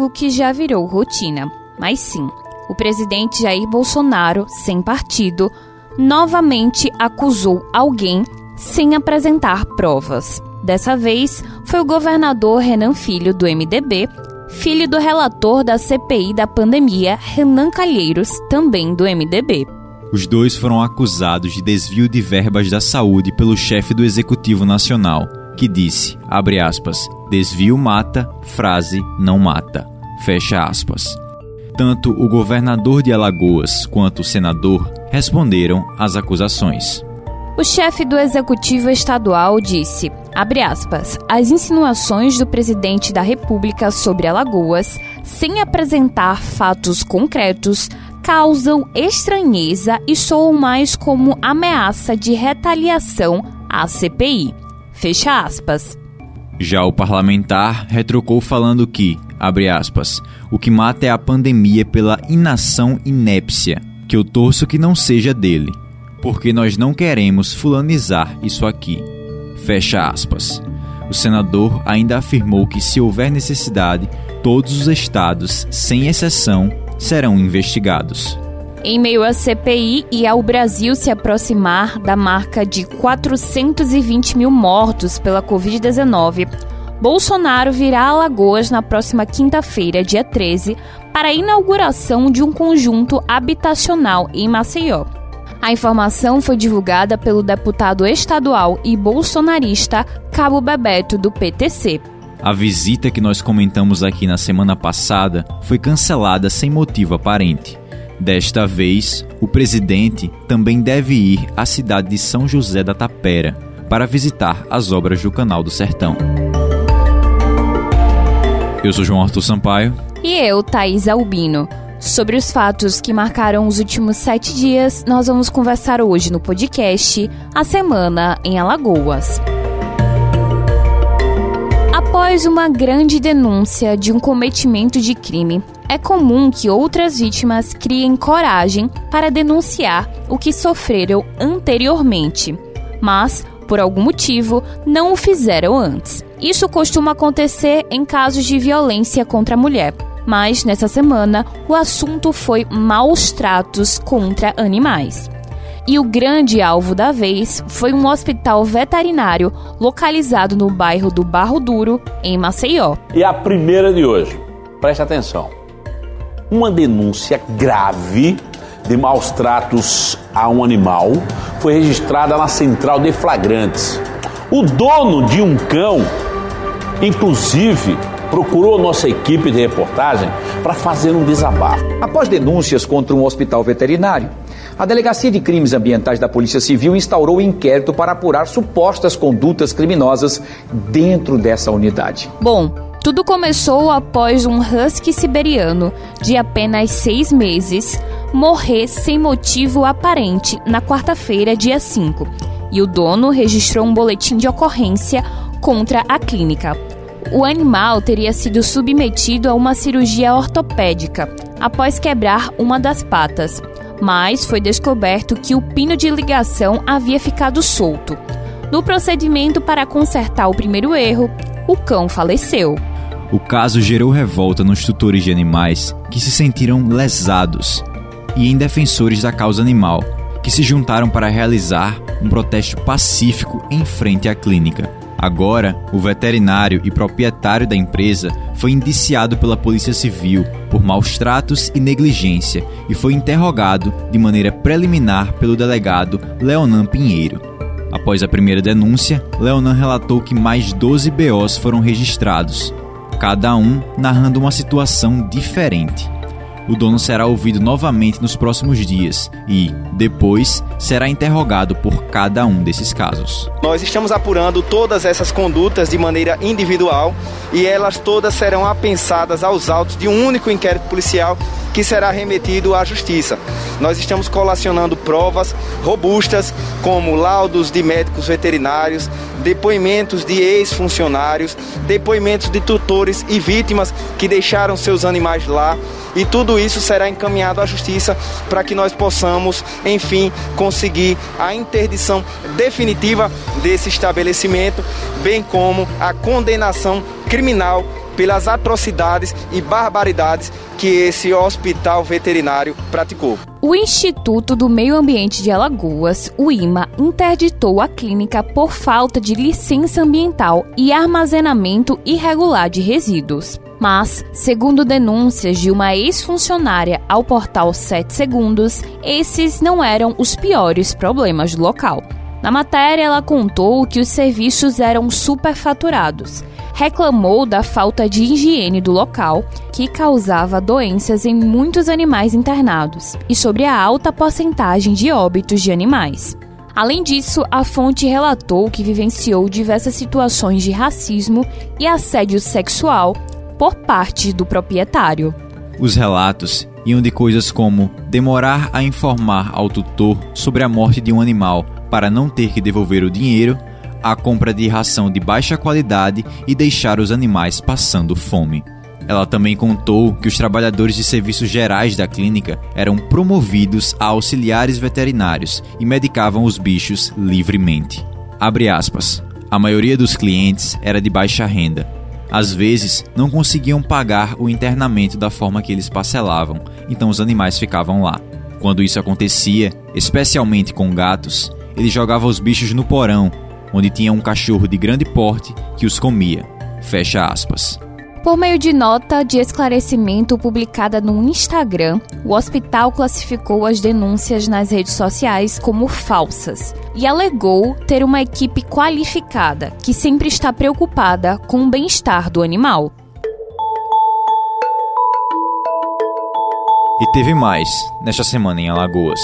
algo que já virou rotina. Mas sim, o presidente Jair Bolsonaro, sem partido, novamente acusou alguém sem apresentar provas. Dessa vez, foi o governador Renan Filho, do MDB, filho do relator da CPI da pandemia, Renan Calheiros, também do MDB. Os dois foram acusados de desvio de verbas da saúde pelo chefe do Executivo Nacional, que disse, abre aspas, desvio mata, frase não mata, fecha aspas. Tanto o governador de Alagoas quanto o senador responderam às acusações. O chefe do executivo estadual disse, aspas, as insinuações do presidente da República sobre Alagoas, sem apresentar fatos concretos, causam estranheza e soam mais como ameaça de retaliação à CPI. Fecha aspas. Já o parlamentar retrocou falando que, abre aspas, o que mata é a pandemia pela inação inépcia, que eu torço que não seja dele porque nós não queremos fulanizar isso aqui. Fecha aspas. O senador ainda afirmou que, se houver necessidade, todos os estados, sem exceção, serão investigados. Em meio à CPI e ao Brasil se aproximar da marca de 420 mil mortos pela Covid-19, Bolsonaro virá a Alagoas na próxima quinta-feira, dia 13, para a inauguração de um conjunto habitacional em Maceió. A informação foi divulgada pelo deputado estadual e bolsonarista Cabo Bebeto, do PTC. A visita que nós comentamos aqui na semana passada foi cancelada sem motivo aparente. Desta vez, o presidente também deve ir à cidade de São José da Tapera para visitar as obras do Canal do Sertão. Eu sou João Arthur Sampaio. E eu, Thaís Albino. Sobre os fatos que marcaram os últimos sete dias, nós vamos conversar hoje no podcast A Semana em Alagoas. Após uma grande denúncia de um cometimento de crime, é comum que outras vítimas criem coragem para denunciar o que sofreram anteriormente, mas, por algum motivo, não o fizeram antes. Isso costuma acontecer em casos de violência contra a mulher mas nessa semana o assunto foi maus tratos contra animais. E o grande alvo da vez foi um hospital veterinário localizado no bairro do Barro Duro, em Maceió. E a primeira de hoje, preste atenção. Uma denúncia grave de maus tratos a um animal foi registrada na central de flagrantes. O dono de um cão, inclusive, procurou nossa equipe de reportagem para fazer um desabafo. Após denúncias contra um hospital veterinário, a Delegacia de Crimes Ambientais da Polícia Civil instaurou um inquérito para apurar supostas condutas criminosas dentro dessa unidade. Bom, tudo começou após um husky siberiano de apenas seis meses morrer sem motivo aparente na quarta-feira, dia 5, e o dono registrou um boletim de ocorrência contra a clínica. O animal teria sido submetido a uma cirurgia ortopédica após quebrar uma das patas, mas foi descoberto que o pino de ligação havia ficado solto. No procedimento para consertar o primeiro erro, o cão faleceu. O caso gerou revolta nos tutores de animais que se sentiram lesados e em defensores da causa animal, que se juntaram para realizar um protesto pacífico em frente à clínica. Agora, o veterinário e proprietário da empresa foi indiciado pela Polícia Civil por maus tratos e negligência e foi interrogado de maneira preliminar pelo delegado Leonan Pinheiro. Após a primeira denúncia, Leonan relatou que mais 12 BOs foram registrados, cada um narrando uma situação diferente. O dono será ouvido novamente nos próximos dias e, depois, será interrogado por cada um desses casos. Nós estamos apurando todas essas condutas de maneira individual e elas todas serão apensadas aos autos de um único inquérito policial que será remetido à Justiça. Nós estamos colacionando provas robustas, como laudos de médicos veterinários, depoimentos de ex-funcionários, depoimentos de tutores e vítimas que deixaram seus animais lá, e tudo isso será encaminhado à Justiça para que nós possamos, enfim, conseguir a interdição definitiva desse estabelecimento, bem como a condenação criminal pelas atrocidades e barbaridades que esse hospital veterinário praticou. O Instituto do Meio Ambiente de Alagoas, o IMA, interditou a clínica por falta de licença ambiental e armazenamento irregular de resíduos. Mas, segundo denúncias de uma ex-funcionária ao portal 7 Segundos, esses não eram os piores problemas do local. Na matéria, ela contou que os serviços eram superfaturados. Reclamou da falta de higiene do local, que causava doenças em muitos animais internados, e sobre a alta porcentagem de óbitos de animais. Além disso, a fonte relatou que vivenciou diversas situações de racismo e assédio sexual por parte do proprietário. Os relatos iam de coisas como demorar a informar ao tutor sobre a morte de um animal para não ter que devolver o dinheiro, a compra de ração de baixa qualidade e deixar os animais passando fome. Ela também contou que os trabalhadores de serviços gerais da clínica eram promovidos a auxiliares veterinários e medicavam os bichos livremente. Aspas. A maioria dos clientes era de baixa renda. Às vezes, não conseguiam pagar o internamento da forma que eles parcelavam, então os animais ficavam lá. Quando isso acontecia, especialmente com gatos, ele jogava os bichos no porão, onde tinha um cachorro de grande porte que os comia. Fecha aspas. Por meio de nota de esclarecimento publicada no Instagram, o hospital classificou as denúncias nas redes sociais como falsas e alegou ter uma equipe qualificada que sempre está preocupada com o bem-estar do animal. E teve mais nesta semana em Alagoas.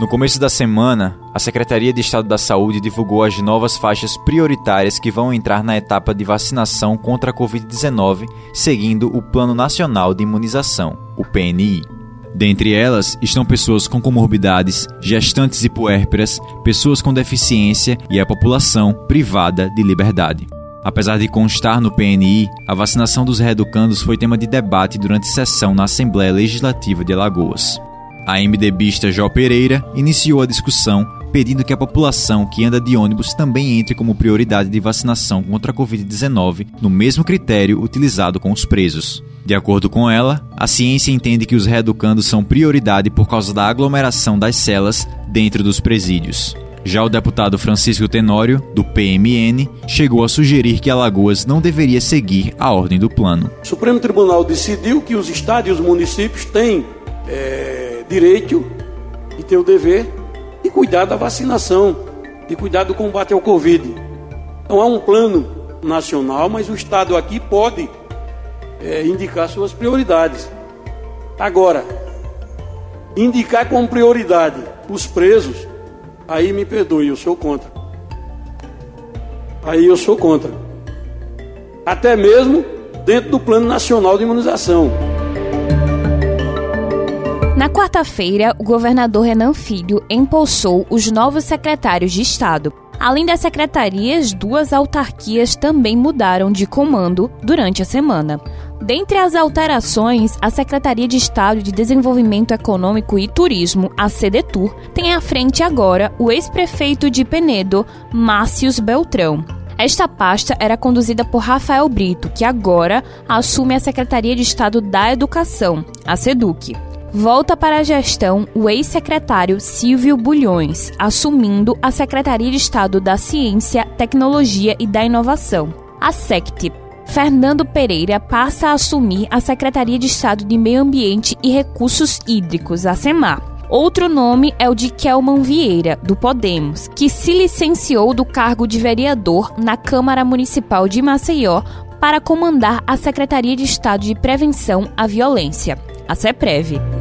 No começo da semana, a Secretaria de Estado da Saúde divulgou as novas faixas prioritárias que vão entrar na etapa de vacinação contra a Covid-19, seguindo o Plano Nacional de Imunização, o PNI. Dentre elas estão pessoas com comorbidades, gestantes e puérperas, pessoas com deficiência e a população privada de liberdade. Apesar de constar no PNI, a vacinação dos reeducandos foi tema de debate durante sessão na Assembleia Legislativa de Alagoas. A MDBista Jó Pereira iniciou a discussão pedindo que a população que anda de ônibus também entre como prioridade de vacinação contra a Covid-19 no mesmo critério utilizado com os presos. De acordo com ela, a ciência entende que os reeducandos são prioridade por causa da aglomeração das celas dentro dos presídios. Já o deputado Francisco Tenório, do PMN, chegou a sugerir que Alagoas não deveria seguir a ordem do plano. O Supremo Tribunal decidiu que os estados e os municípios têm é direito e tem o dever de cuidar da vacinação, de cuidar do combate ao Covid. Então há um plano nacional, mas o Estado aqui pode é, indicar suas prioridades. Agora, indicar como prioridade os presos, aí me perdoe, eu sou contra. Aí eu sou contra. Até mesmo dentro do Plano Nacional de Imunização. Na quarta-feira, o governador Renan Filho empossou os novos secretários de Estado. Além das secretarias, duas autarquias também mudaram de comando durante a semana. Dentre as alterações, a Secretaria de Estado de Desenvolvimento Econômico e Turismo, a CDTUR, tem à frente agora o ex-prefeito de Penedo, Márcios Beltrão. Esta pasta era conduzida por Rafael Brito, que agora assume a Secretaria de Estado da Educação, a SEDUC. Volta para a gestão o ex-secretário Silvio Bulhões, assumindo a Secretaria de Estado da Ciência, Tecnologia e da Inovação, a SECT. Fernando Pereira passa a assumir a Secretaria de Estado de Meio Ambiente e Recursos Hídricos, a SEMAR. Outro nome é o de Kelman Vieira, do Podemos, que se licenciou do cargo de vereador na Câmara Municipal de Maceió para comandar a Secretaria de Estado de Prevenção à Violência, a CEPREV.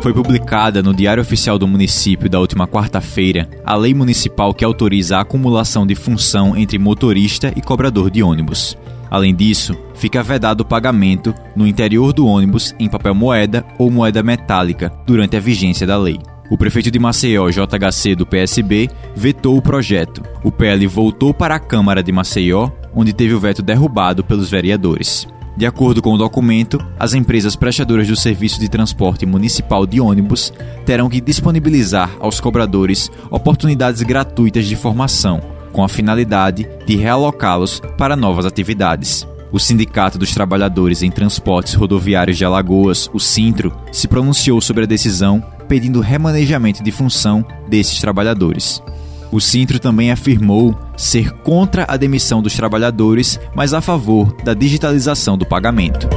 Foi publicada no Diário Oficial do Município da última quarta-feira a lei municipal que autoriza a acumulação de função entre motorista e cobrador de ônibus. Além disso, fica vedado o pagamento no interior do ônibus em papel moeda ou moeda metálica durante a vigência da lei. O prefeito de Maceió, JHC do PSB, vetou o projeto. O PL voltou para a Câmara de Maceió, onde teve o veto derrubado pelos vereadores. De acordo com o documento, as empresas prestadoras do serviço de transporte municipal de ônibus terão que disponibilizar aos cobradores oportunidades gratuitas de formação, com a finalidade de realocá-los para novas atividades. O Sindicato dos Trabalhadores em Transportes Rodoviários de Alagoas, o Sintro, se pronunciou sobre a decisão pedindo remanejamento de função desses trabalhadores. O Sintro também afirmou ser contra a demissão dos trabalhadores, mas a favor da digitalização do pagamento.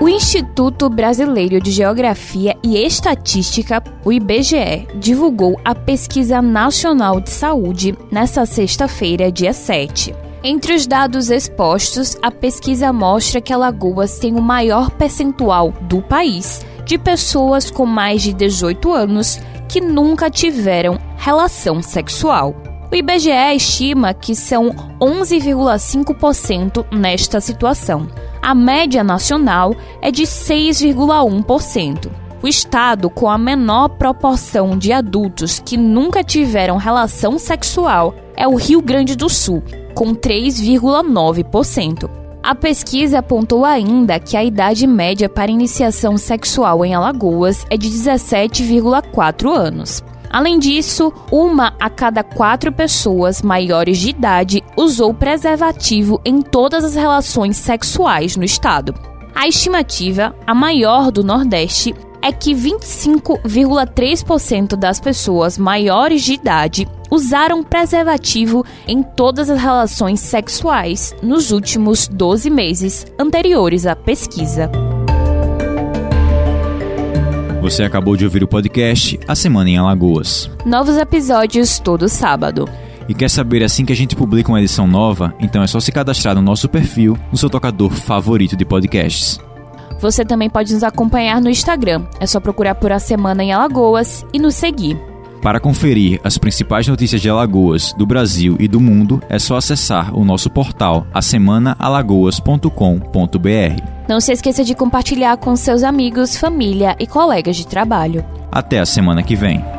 O Instituto Brasileiro de Geografia e Estatística, o IBGE, divulgou a Pesquisa Nacional de Saúde nesta sexta-feira, dia 7. Entre os dados expostos, a pesquisa mostra que Alagoas tem o maior percentual do país de pessoas com mais de 18 anos que nunca tiveram relação sexual. O IBGE estima que são 11,5% nesta situação. A média nacional é de 6,1%. O estado com a menor proporção de adultos que nunca tiveram relação sexual é o Rio Grande do Sul, com 3,9%. A pesquisa apontou ainda que a idade média para iniciação sexual em Alagoas é de 17,4 anos. Além disso, uma a cada quatro pessoas maiores de idade usou preservativo em todas as relações sexuais no estado. A estimativa, a maior do Nordeste, é que 25,3% das pessoas maiores de idade usaram preservativo em todas as relações sexuais nos últimos 12 meses anteriores à pesquisa. Você acabou de ouvir o podcast A Semana em Alagoas. Novos episódios todo sábado. E quer saber assim que a gente publica uma edição nova? Então é só se cadastrar no nosso perfil no seu tocador favorito de podcasts. Você também pode nos acompanhar no Instagram. É só procurar por A Semana em Alagoas e nos seguir. Para conferir as principais notícias de Alagoas, do Brasil e do mundo, é só acessar o nosso portal asemanaalagoas.com.br. Não se esqueça de compartilhar com seus amigos, família e colegas de trabalho. Até a semana que vem.